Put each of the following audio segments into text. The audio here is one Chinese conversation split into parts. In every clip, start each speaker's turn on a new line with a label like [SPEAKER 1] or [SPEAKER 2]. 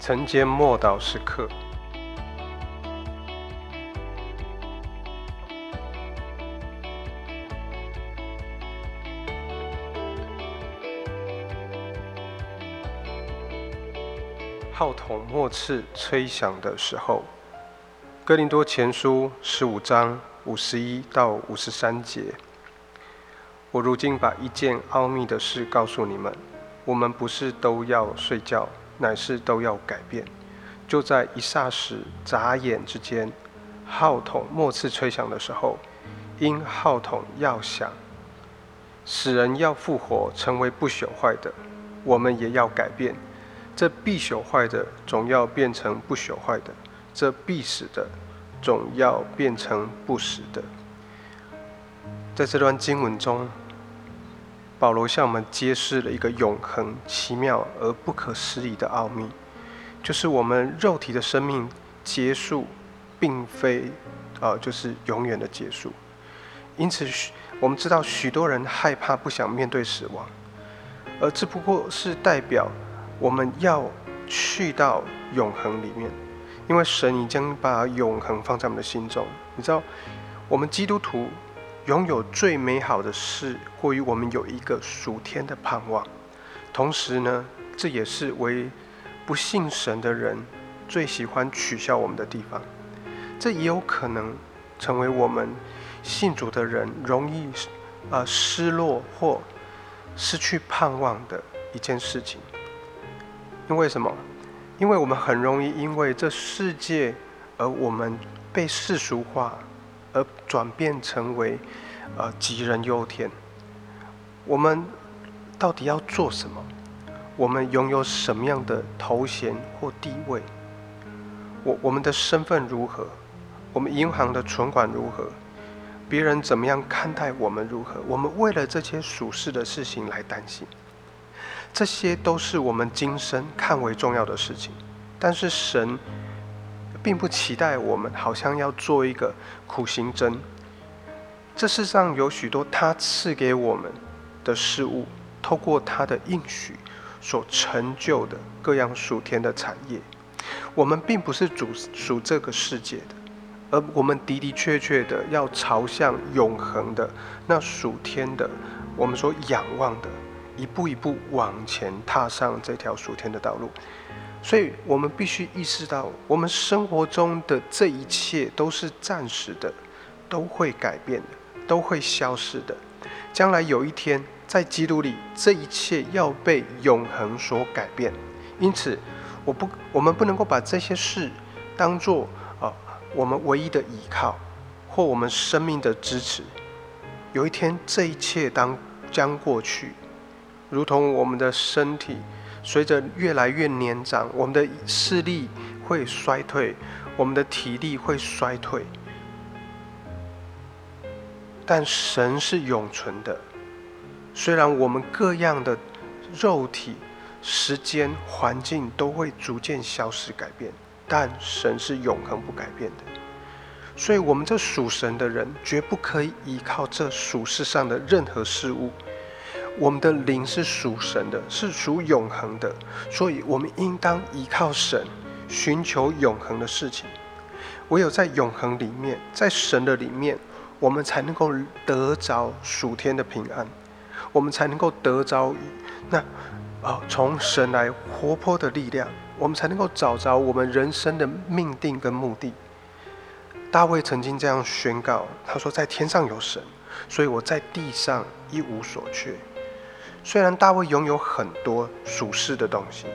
[SPEAKER 1] 晨间默祷时刻，号筒末次吹响的时候，《哥林多前书》十五章五十一到五十三节。我如今把一件奥秘的事告诉你们：我们不是都要睡觉。乃是都要改变，就在一霎时、眨眼之间，号筒末次吹响的时候，因号筒要响，使人要复活，成为不朽坏的，我们也要改变。这必朽坏的总要变成不朽坏的，这必死的总要变成不死的。在这段经文中。保罗向我们揭示了一个永恒、奇妙而不可思议的奥秘，就是我们肉体的生命结束，并非啊，就是永远的结束。因此，我们知道许多人害怕、不想面对死亡，而这不过是代表我们要去到永恒里面，因为神已经把永恒放在我们的心中。你知道，我们基督徒。拥有最美好的事，或于我们有一个属天的盼望。同时呢，这也是为不信神的人最喜欢取笑我们的地方。这也有可能成为我们信主的人容易呃失落或失去盼望的一件事情。因为什么？因为我们很容易因为这世界而我们被世俗化。而转变成为，呃，杞人忧天。我们到底要做什么？我们拥有什么样的头衔或地位？我我们的身份如何？我们银行的存款如何？别人怎么样看待我们如何？我们为了这些属世的事情来担心，这些都是我们今生看为重要的事情。但是神。并不期待我们好像要做一个苦行僧。这世上有许多他赐给我们的事物，透过他的应许所成就的各样属天的产业。我们并不是主属这个世界的，而我们的的确确的要朝向永恒的那属天的，我们所仰望的，一步一步往前踏上这条属天的道路。所以我们必须意识到，我们生活中的这一切都是暂时的，都会改变的，都会消失的。将来有一天，在基督里，这一切要被永恒所改变。因此，我不，我们不能够把这些事当做啊我们唯一的依靠，或我们生命的支持。有一天，这一切当将过去，如同我们的身体。随着越来越年长，我们的视力会衰退，我们的体力会衰退。但神是永存的，虽然我们各样的肉体、时间、环境都会逐渐消失改变，但神是永恒不改变的。所以，我们这属神的人，绝不可以依靠这属世上的任何事物。我们的灵是属神的，是属永恒的，所以我们应当依靠神，寻求永恒的事情。唯有在永恒里面，在神的里面，我们才能够得着属天的平安，我们才能够得着那啊从神来活泼的力量，我们才能够找着我们人生的命定跟目的。大卫曾经这样宣告：“他说，在天上有神，所以我在地上一无所缺。”虽然大卫拥有很多属世的东西，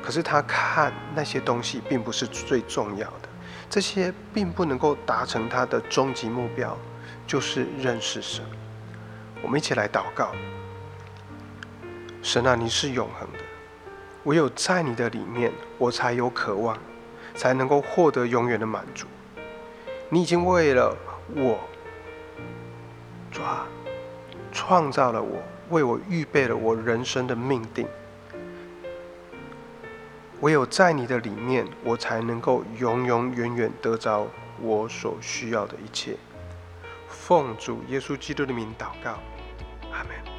[SPEAKER 1] 可是他看那些东西并不是最重要的，这些并不能够达成他的终极目标，就是认识神。我们一起来祷告：神啊，你是永恒的，唯有在你的里面，我才有渴望，才能够获得永远的满足。你已经为了我，抓创造了我。为我预备了我人生的命定，唯有在你的里面，我才能够永永远远得着我所需要的一切。奉主耶稣基督的名祷告，阿门。